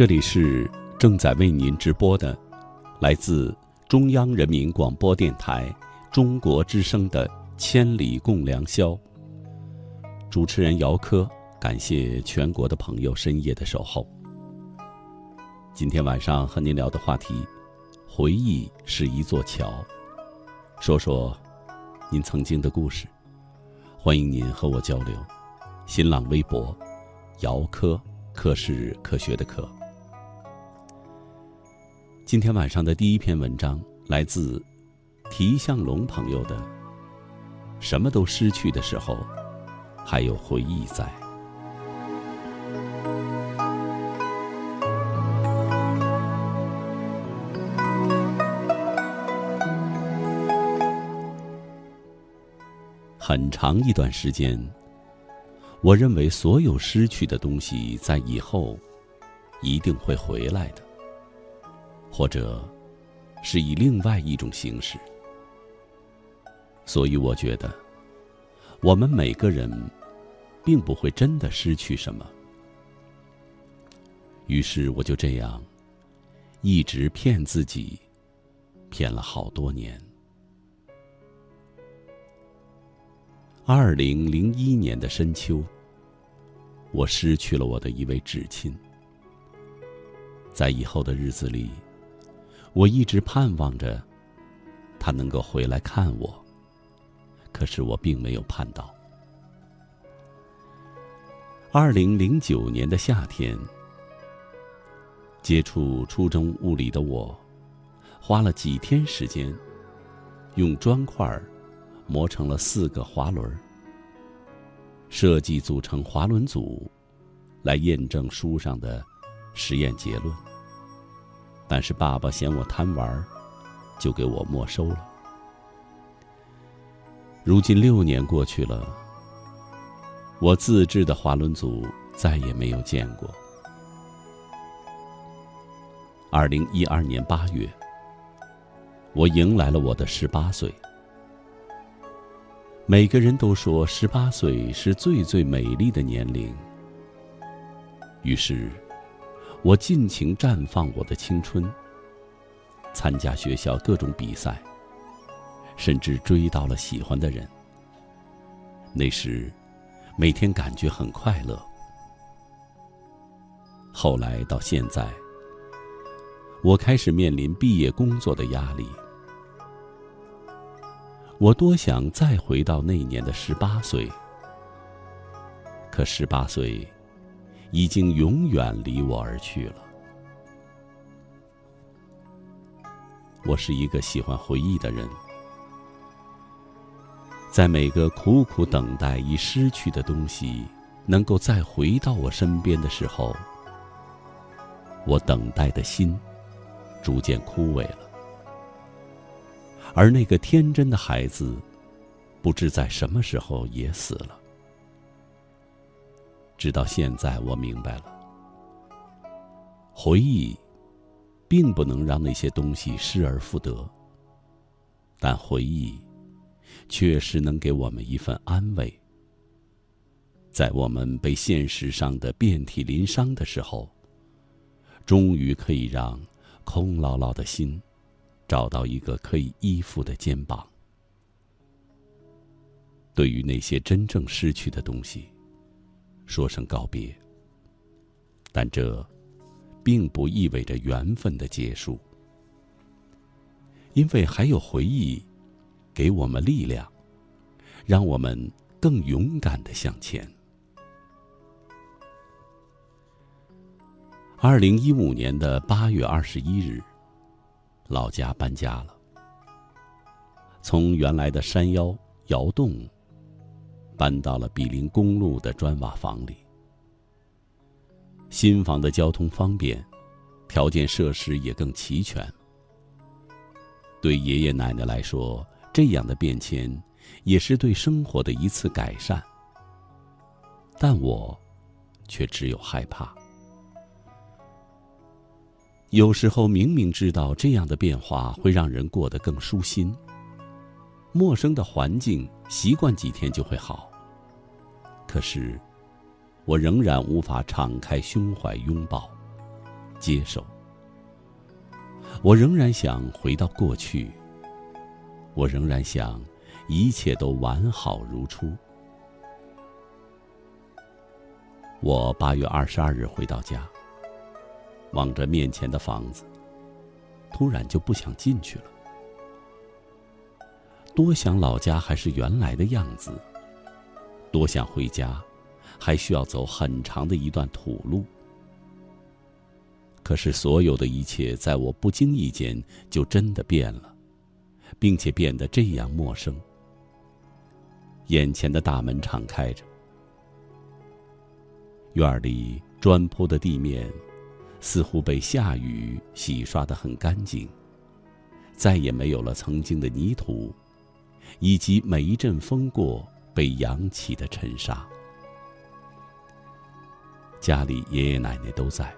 这里是正在为您直播的，来自中央人民广播电台中国之声的《千里共良宵》。主持人姚科，感谢全国的朋友深夜的守候。今天晚上和您聊的话题，回忆是一座桥，说说您曾经的故事。欢迎您和我交流。新浪微博，姚科，科是科学的科。今天晚上的第一篇文章来自提向龙朋友的。什么都失去的时候，还有回忆在。很长一段时间，我认为所有失去的东西在以后一定会回来的。或者，是以另外一种形式。所以我觉得，我们每个人，并不会真的失去什么。于是我就这样，一直骗自己，骗了好多年。二零零一年的深秋，我失去了我的一位至亲。在以后的日子里。我一直盼望着，他能够回来看我。可是我并没有盼到。二零零九年的夏天，接触初中物理的我，花了几天时间，用砖块磨成了四个滑轮，设计组成滑轮组，来验证书上的实验结论。但是爸爸嫌我贪玩，就给我没收了。如今六年过去了，我自制的滑轮组再也没有见过。二零一二年八月，我迎来了我的十八岁。每个人都说十八岁是最最美丽的年龄，于是。我尽情绽放我的青春，参加学校各种比赛，甚至追到了喜欢的人。那时，每天感觉很快乐。后来到现在，我开始面临毕业工作的压力。我多想再回到那年的十八岁，可十八岁。已经永远离我而去了。我是一个喜欢回忆的人，在每个苦苦等待已失去的东西能够再回到我身边的时候，我等待的心逐渐枯萎了，而那个天真的孩子，不知在什么时候也死了。直到现在，我明白了，回忆，并不能让那些东西失而复得。但回忆，确实能给我们一份安慰。在我们被现实上的遍体鳞伤的时候，终于可以让空落落的心，找到一个可以依附的肩膀。对于那些真正失去的东西。说声告别，但这并不意味着缘分的结束，因为还有回忆给我们力量，让我们更勇敢的向前。二零一五年的八月二十一日，老家搬家了，从原来的山腰窑洞。搬到了毗邻公路的砖瓦房里。新房的交通方便，条件设施也更齐全。对爷爷奶奶来说，这样的变迁也是对生活的一次改善。但我，却只有害怕。有时候明明知道这样的变化会让人过得更舒心，陌生的环境习惯几天就会好。可是，我仍然无法敞开胸怀拥抱。接受。我仍然想回到过去，我仍然想一切都完好如初。我八月二十二日回到家，望着面前的房子，突然就不想进去了。多想老家还是原来的样子，多想回家，还需要走很长的一段土路。可是所有的一切，在我不经意间就真的变了，并且变得这样陌生。眼前的大门敞开着。院里砖铺的地面，似乎被下雨洗刷得很干净，再也没有了曾经的泥土，以及每一阵风过被扬起的尘沙。家里爷爷奶奶都在，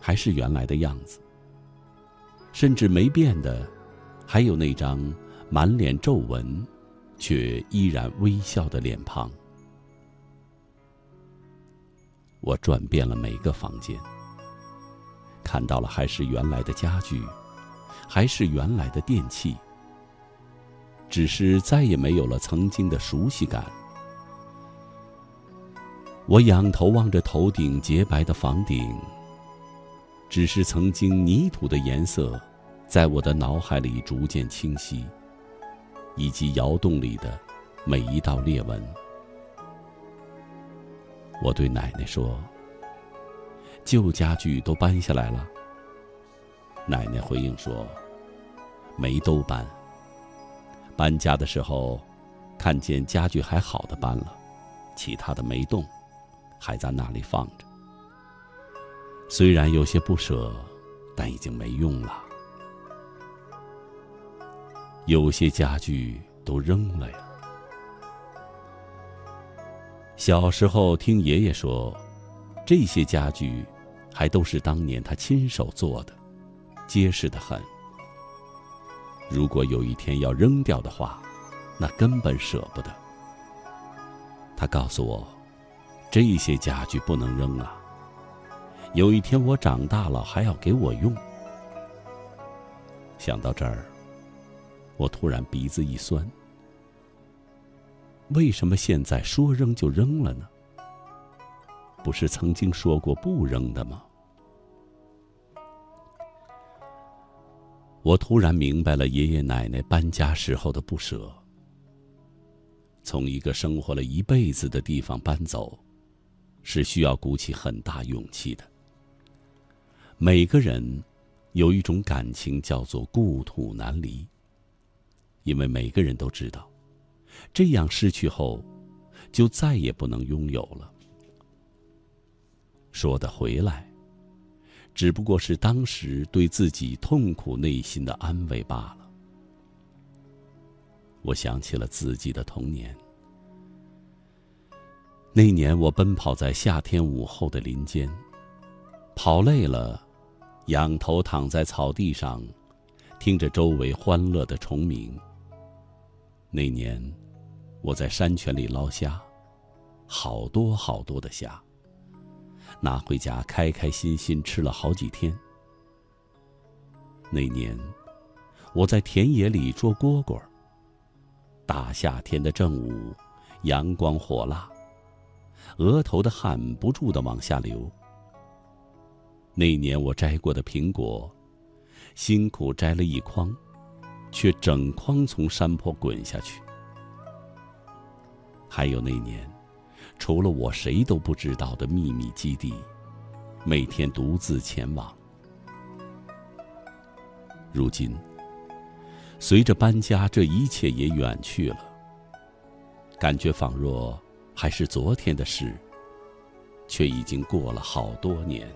还是原来的样子，甚至没变的，还有那张满脸皱纹，却依然微笑的脸庞。我转遍了每个房间，看到了还是原来的家具，还是原来的电器，只是再也没有了曾经的熟悉感。我仰头望着头顶洁白的房顶，只是曾经泥土的颜色，在我的脑海里逐渐清晰，以及窑洞里的每一道裂纹。我对奶奶说：“旧家具都搬下来了。”奶奶回应说：“没都搬。搬家的时候，看见家具还好的搬了，其他的没动，还在那里放着。虽然有些不舍，但已经没用了。有些家具都扔了呀。”小时候听爷爷说，这些家具还都是当年他亲手做的，结实的很。如果有一天要扔掉的话，那根本舍不得。他告诉我，这些家具不能扔啊。有一天我长大了还要给我用。想到这儿，我突然鼻子一酸。为什么现在说扔就扔了呢？不是曾经说过不扔的吗？我突然明白了爷爷奶奶搬家时候的不舍。从一个生活了一辈子的地方搬走，是需要鼓起很大勇气的。每个人有一种感情叫做故土难离，因为每个人都知道。这样失去后，就再也不能拥有了。说的回来，只不过是当时对自己痛苦内心的安慰罢了。我想起了自己的童年，那年我奔跑在夏天午后的林间，跑累了，仰头躺在草地上，听着周围欢乐的虫鸣。那年。我在山泉里捞虾，好多好多的虾。拿回家，开开心心吃了好几天。那年，我在田野里捉蝈蝈。大夏天的正午，阳光火辣，额头的汗不住的往下流。那年我摘过的苹果，辛苦摘了一筐，却整筐从山坡滚下去。还有那年，除了我谁都不知道的秘密基地，每天独自前往。如今，随着搬家，这一切也远去了。感觉仿若还是昨天的事，却已经过了好多年。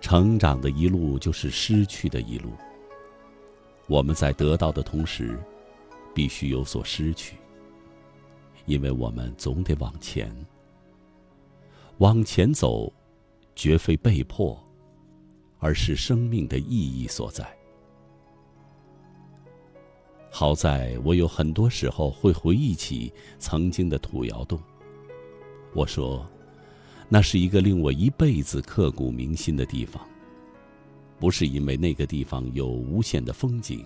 成长的一路就是失去的一路。我们在得到的同时。必须有所失去，因为我们总得往前。往前走，绝非被迫，而是生命的意义所在。好在我有很多时候会回忆起曾经的土窑洞。我说，那是一个令我一辈子刻骨铭心的地方。不是因为那个地方有无限的风景，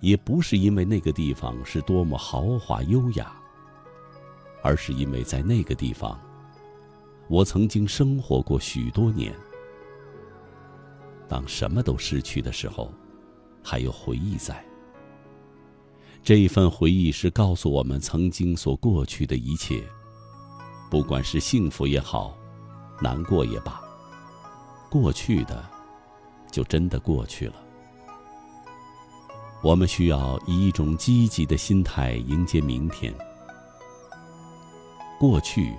也不是因为那个地方是多么豪华优雅，而是因为在那个地方，我曾经生活过许多年。当什么都失去的时候，还有回忆在。这一份回忆是告诉我们曾经所过去的一切，不管是幸福也好，难过也罢，过去的就真的过去了。我们需要以一种积极的心态迎接明天。过去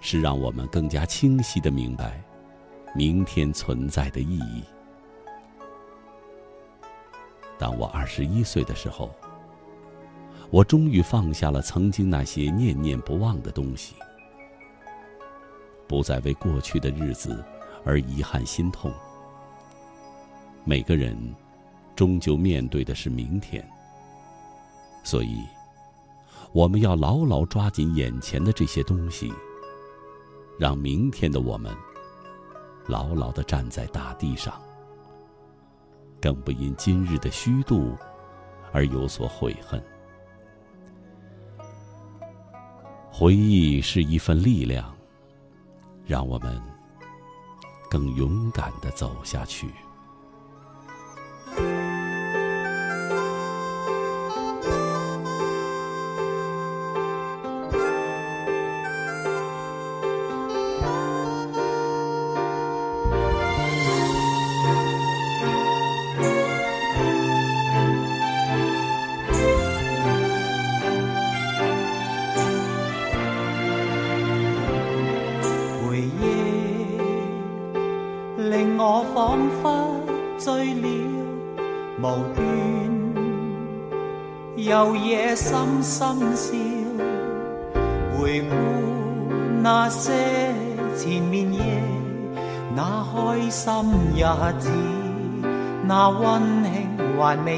是让我们更加清晰的明白。明天存在的意义。当我二十一岁的时候，我终于放下了曾经那些念念不忘的东西，不再为过去的日子而遗憾心痛。每个人终究面对的是明天，所以我们要牢牢抓紧眼前的这些东西，让明天的我们。牢牢地站在大地上，更不因今日的虚度而有所悔恨。回忆是一份力量，让我们更勇敢地走下去。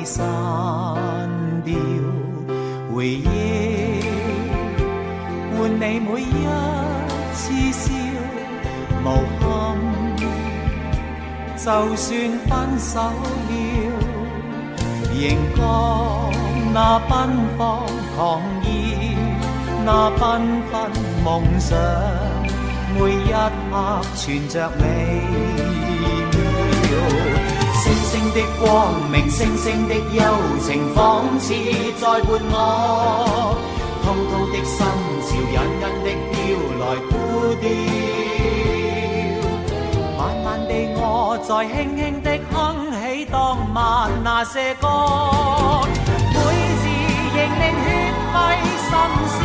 散掉。回忆换你每一次笑，无憾。就算分手了，仍觉那奔放。狂热，那缤纷梦想，每一刻存着你。的光明，星星的幽情，仿似在伴我。滔滔的心潮，隐隐的飘来孤调。慢慢地，我在轻轻的哼起当晚那些歌。仍令血脉心烧，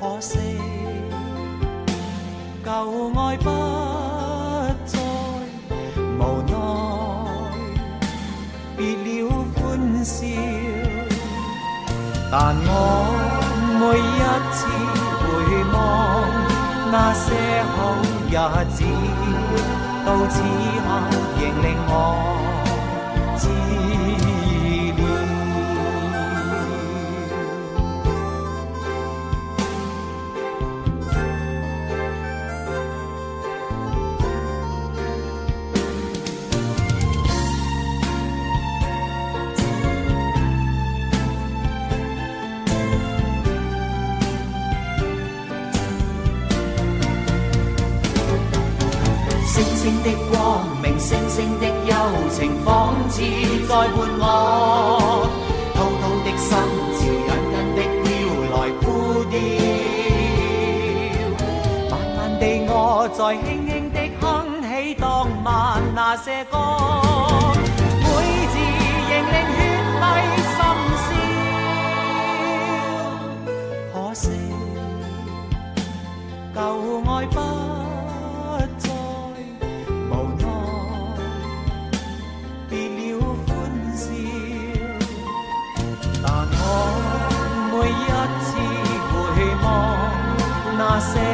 可惜旧爱不但我每一次回望那些好日子，到此刻仍令我知。情，仿似在伴我。滔滔的心潮，隐隐的飘来孤调。慢慢地，我在轻轻的哼起当晚那些歌，些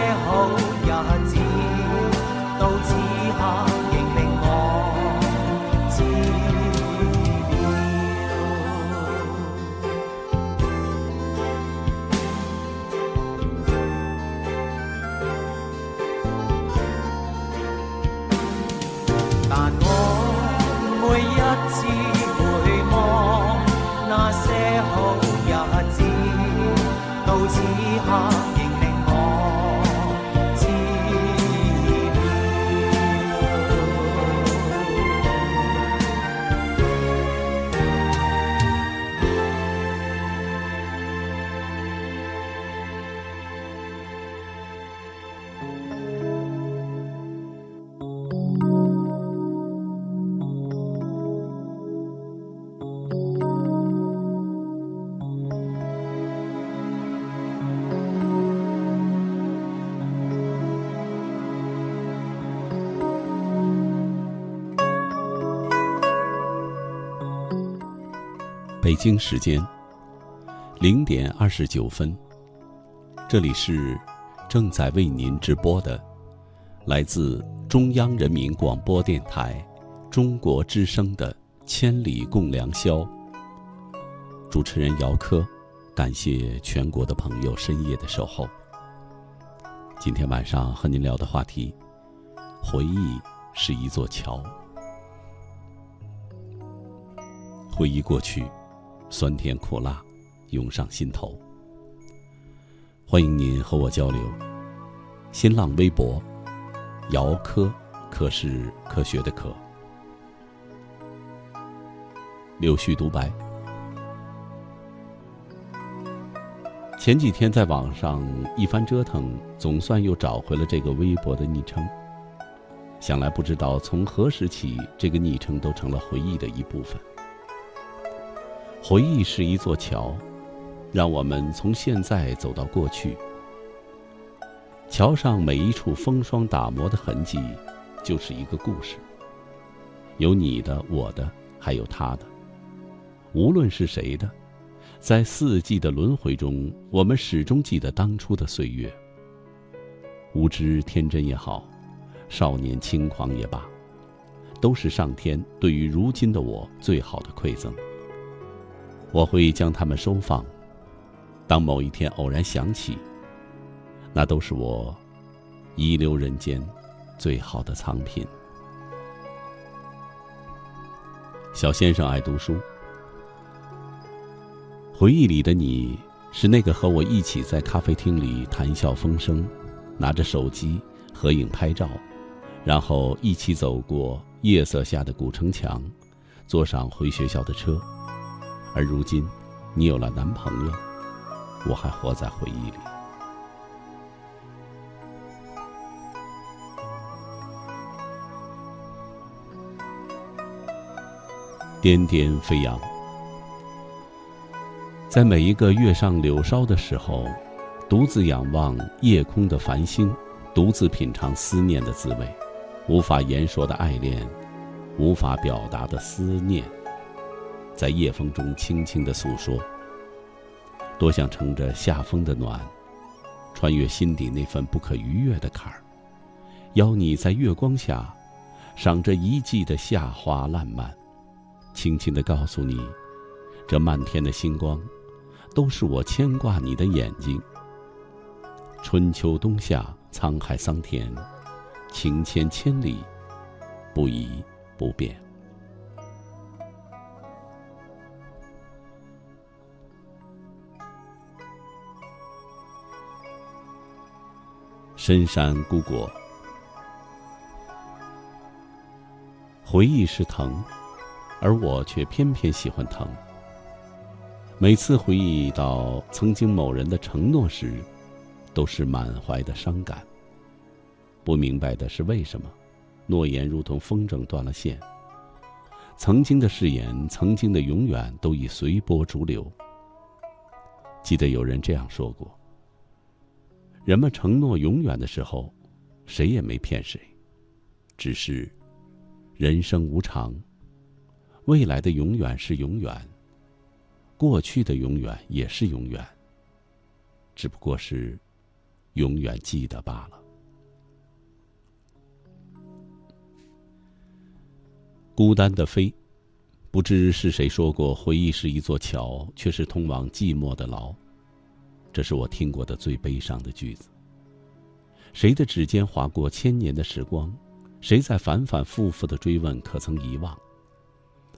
北京时间零点二十九分，这里是正在为您直播的来自中央人民广播电台中国之声的《千里共良宵》。主持人姚科，感谢全国的朋友深夜的守候。今天晚上和您聊的话题，回忆是一座桥，回忆过去。酸甜苦辣，涌上心头。欢迎您和我交流。新浪微博：姚科，科是科学的科。柳絮独白。前几天在网上一番折腾，总算又找回了这个微博的昵称。想来不知道从何时起，这个昵称都成了回忆的一部分。回忆是一座桥，让我们从现在走到过去。桥上每一处风霜打磨的痕迹，就是一个故事。有你的，我的，还有他的。无论是谁的，在四季的轮回中，我们始终记得当初的岁月。无知天真也好，少年轻狂也罢，都是上天对于如今的我最好的馈赠。我会将它们收放，当某一天偶然想起，那都是我遗留人间最好的藏品。小先生爱读书，回忆里的你是那个和我一起在咖啡厅里谈笑风生，拿着手机合影拍照，然后一起走过夜色下的古城墙，坐上回学校的车。而如今，你有了男朋友，我还活在回忆里。颠颠飞扬，在每一个月上柳梢的时候，独自仰望夜空的繁星，独自品尝思念的滋味，无法言说的爱恋，无法表达的思念。在夜风中轻轻的诉说，多想乘着夏风的暖，穿越心底那份不可逾越的坎儿，邀你在月光下，赏这一季的夏花烂漫，轻轻的告诉你，这漫天的星光，都是我牵挂你的眼睛。春秋冬夏，沧海桑田，情牵千里，不移不变。深山孤果，回忆是疼，而我却偏偏喜欢疼。每次回忆到曾经某人的承诺时，都是满怀的伤感。不明白的是为什么，诺言如同风筝断了线。曾经的誓言，曾经的永远，都已随波逐流。记得有人这样说过。人们承诺永远的时候，谁也没骗谁，只是人生无常。未来的永远是永远，过去的永远也是永远，只不过是永远记得罢了。孤单的飞，不知是谁说过：“回忆是一座桥，却是通往寂寞的牢。”这是我听过的最悲伤的句子。谁的指尖划过千年的时光？谁在反反复复的追问，可曾遗忘？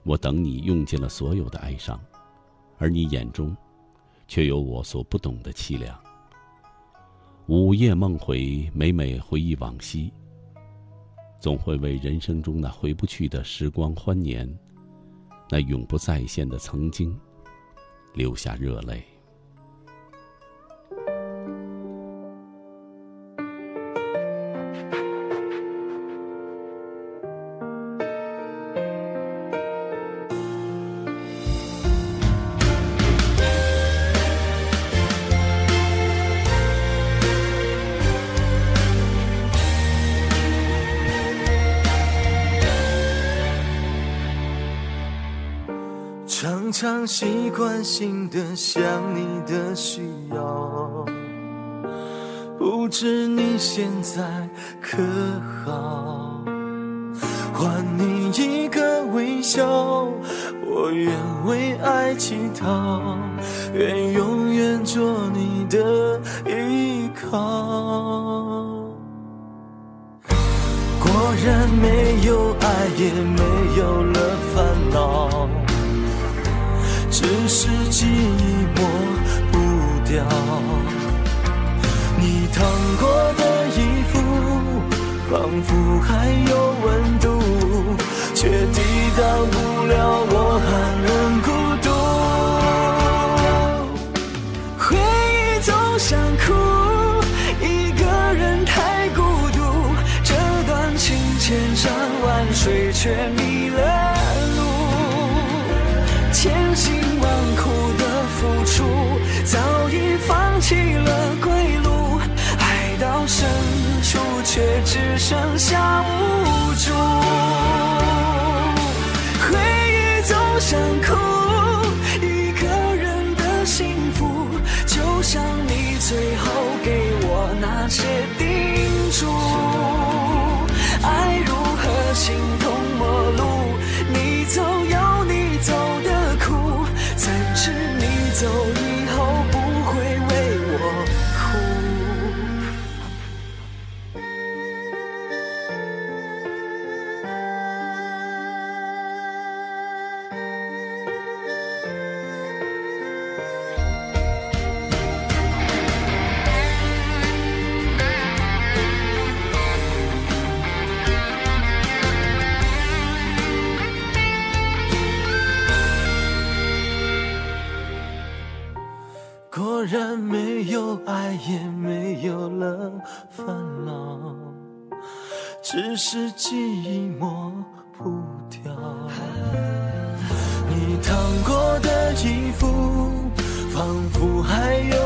我等你用尽了所有的哀伤，而你眼中，却有我所不懂的凄凉。午夜梦回，每每回忆往昔，总会为人生中那回不去的时光欢年，那永不再现的曾经，流下热泪。习惯性的想你的需要，不知你现在可好？还你一个微笑，我愿为爱乞讨，愿永远做你的依靠。记忆抹不掉。你烫过的衣服，仿佛还有温度，却抵挡不了我寒冷孤独。回忆总想哭。一个人太孤独，这段情千山万水却迷只剩下无助。回忆总想哭，一个人的幸福，就像你最后给我那些是记忆抹不掉。你烫过的衣服，仿佛还有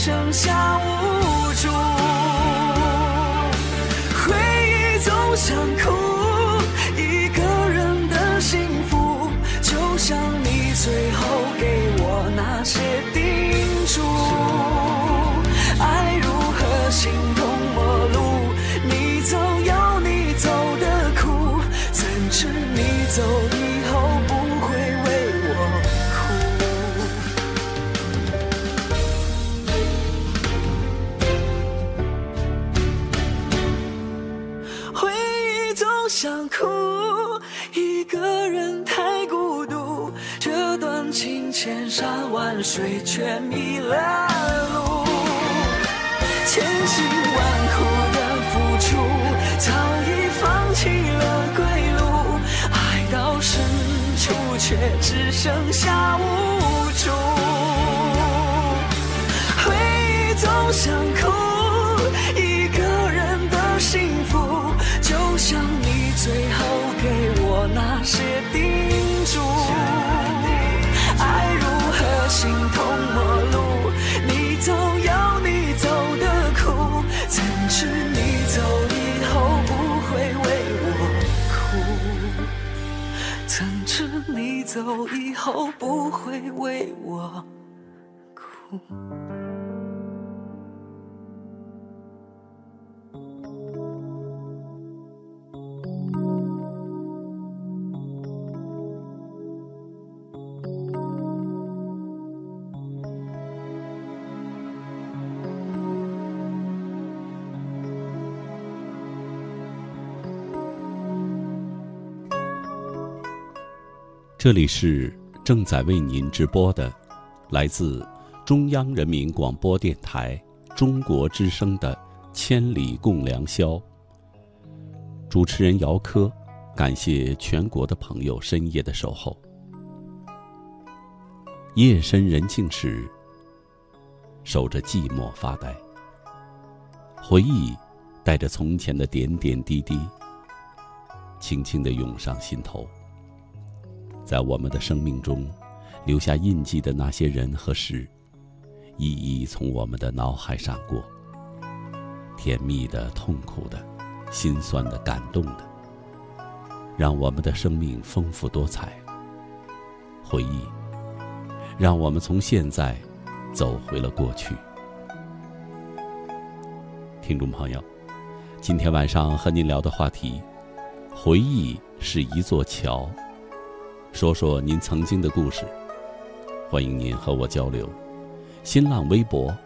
剩下无想哭，一个人太孤独，这段情千山万水却迷了路。千辛万苦的付出，早已放弃了归路，爱到深处却只剩下无助。回忆总想哭，些叮嘱。爱如何形同陌路？你走有你走的苦。怎知你走以后不会为我哭？怎知你走以后不会为我哭？这里是正在为您直播的，来自中央人民广播电台中国之声的《千里共良宵》。主持人姚科，感谢全国的朋友深夜的守候。夜深人静时，守着寂寞发呆。回忆带着从前的点点滴滴，轻轻地涌上心头。在我们的生命中留下印记的那些人和事，一一从我们的脑海闪过。甜蜜的、痛苦的、心酸的、感动的，让我们的生命丰富多彩。回忆，让我们从现在走回了过去。听众朋友，今天晚上和您聊的话题：回忆是一座桥。说说您曾经的故事，欢迎您和我交流。新浪微博：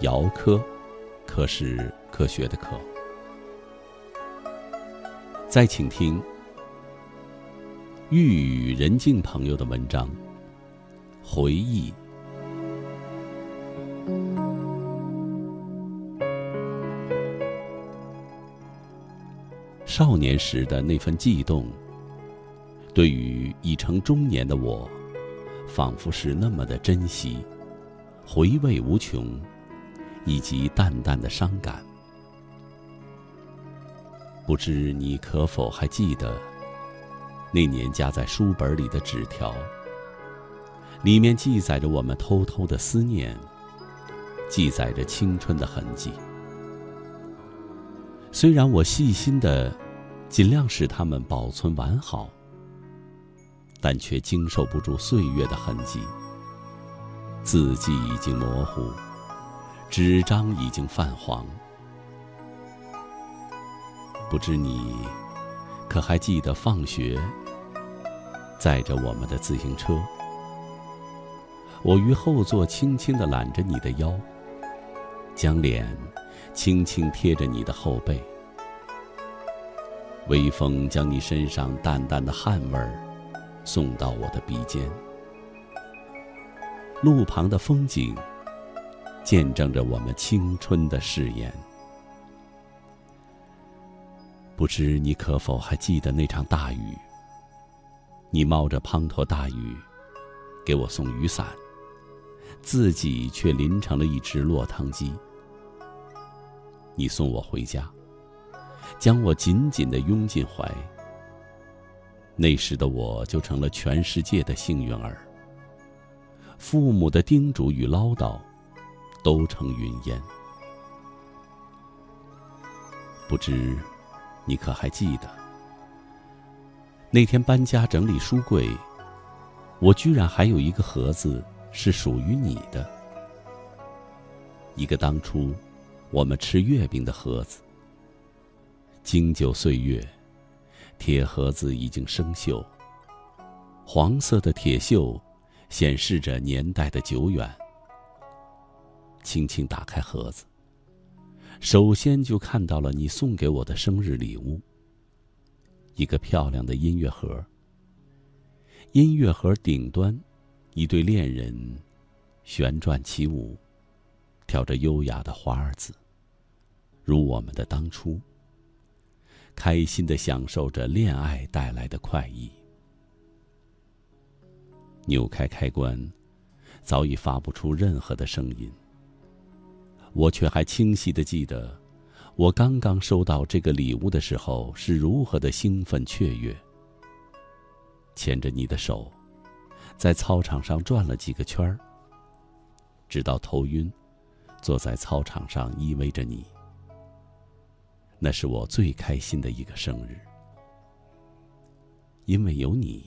姚科，科是科学的科。再请听玉宇人静朋友的文章《回忆》。少年时的那份悸动。对于已成中年的我，仿佛是那么的珍惜，回味无穷，以及淡淡的伤感。不知你可否还记得，那年夹在书本里的纸条，里面记载着我们偷偷的思念，记载着青春的痕迹。虽然我细心的，尽量使它们保存完好。但却经受不住岁月的痕迹，字迹已经模糊，纸张已经泛黄。不知你可还记得放学载着我们的自行车？我于后座轻轻地揽着你的腰，将脸轻轻贴着你的后背，微风将你身上淡淡的汗味儿。送到我的鼻尖，路旁的风景，见证着我们青春的誓言。不知你可否还记得那场大雨？你冒着滂沱大雨，给我送雨伞，自己却淋成了一只落汤鸡。你送我回家，将我紧紧的拥进怀。那时的我就成了全世界的幸运儿。父母的叮嘱与唠叨，都成云烟。不知，你可还记得？那天搬家整理书柜，我居然还有一个盒子是属于你的，一个当初我们吃月饼的盒子。经久岁月。铁盒子已经生锈，黄色的铁锈显示着年代的久远。轻轻打开盒子，首先就看到了你送给我的生日礼物——一个漂亮的音乐盒。音乐盒顶端，一对恋人旋转起舞，跳着优雅的华尔兹，如我们的当初。开心的享受着恋爱带来的快意。扭开开关，早已发不出任何的声音。我却还清晰的记得，我刚刚收到这个礼物的时候是如何的兴奋雀跃。牵着你的手，在操场上转了几个圈儿，直到头晕，坐在操场上依偎着你。那是我最开心的一个生日，因为有你。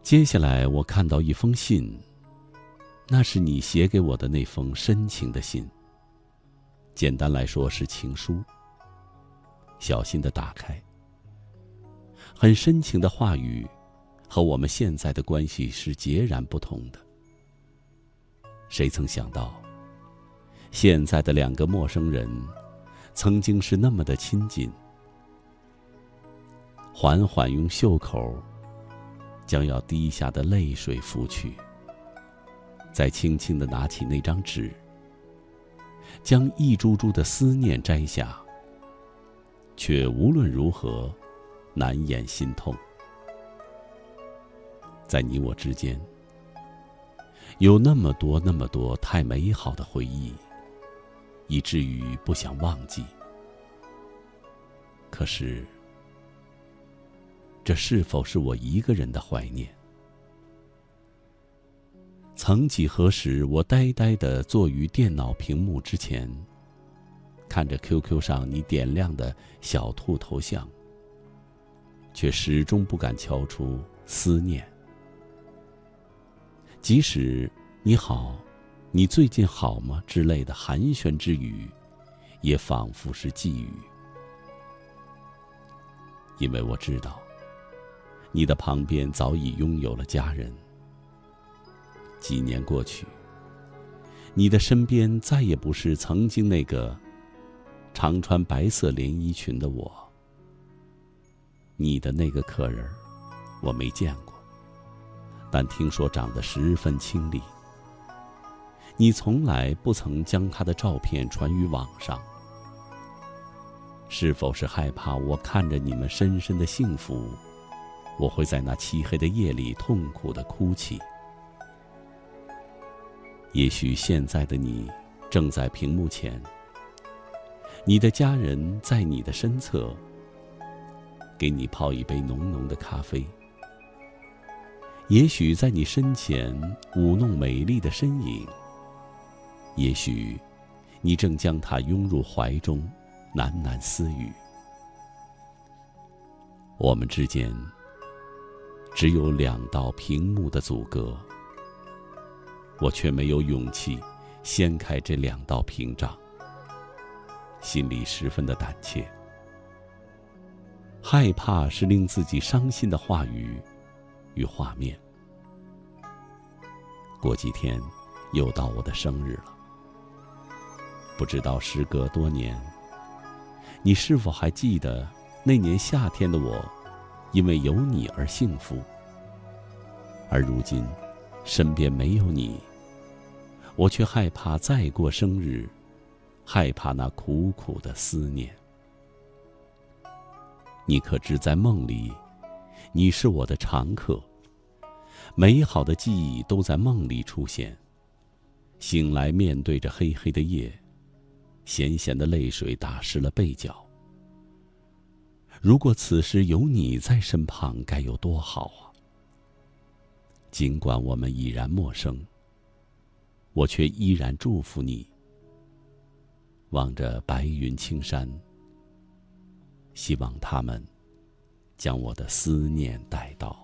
接下来，我看到一封信，那是你写给我的那封深情的信。简单来说，是情书。小心的打开，很深情的话语，和我们现在的关系是截然不同的。谁曾想到？现在的两个陌生人，曾经是那么的亲近。缓缓用袖口，将要滴下的泪水拂去，再轻轻的拿起那张纸，将一株株的思念摘下，却无论如何难掩心痛。在你我之间，有那么多那么多太美好的回忆，以至于不想忘记。可是，这是否是我一个人的怀念？曾几何时，我呆呆的坐于电脑屏幕之前，看着 QQ 上你点亮的小兔头像，却始终不敢敲出思念。即使“你好，你最近好吗”之类的寒暄之语，也仿佛是寄语，因为我知道，你的旁边早已拥有了家人。几年过去，你的身边再也不是曾经那个常穿白色连衣裙的我。你的那个客人，我没见过，但听说长得十分清丽。你从来不曾将他的照片传于网上，是否是害怕我看着你们深深的幸福，我会在那漆黑的夜里痛苦的哭泣？也许现在的你正在屏幕前，你的家人在你的身侧，给你泡一杯浓浓的咖啡。也许在你身前舞弄美丽的身影，也许你正将他拥入怀中，喃喃私语。我们之间只有两道屏幕的阻隔。我却没有勇气掀开这两道屏障，心里十分的胆怯，害怕是令自己伤心的话语与画面。过几天又到我的生日了，不知道时隔多年，你是否还记得那年夏天的我，因为有你而幸福，而如今。身边没有你，我却害怕再过生日，害怕那苦苦的思念。你可知在梦里，你是我的常客。美好的记忆都在梦里出现。醒来面对着黑黑的夜，咸咸的泪水打湿了背角。如果此时有你在身旁，该有多好啊！尽管我们已然陌生，我却依然祝福你。望着白云青山，希望他们将我的思念带到。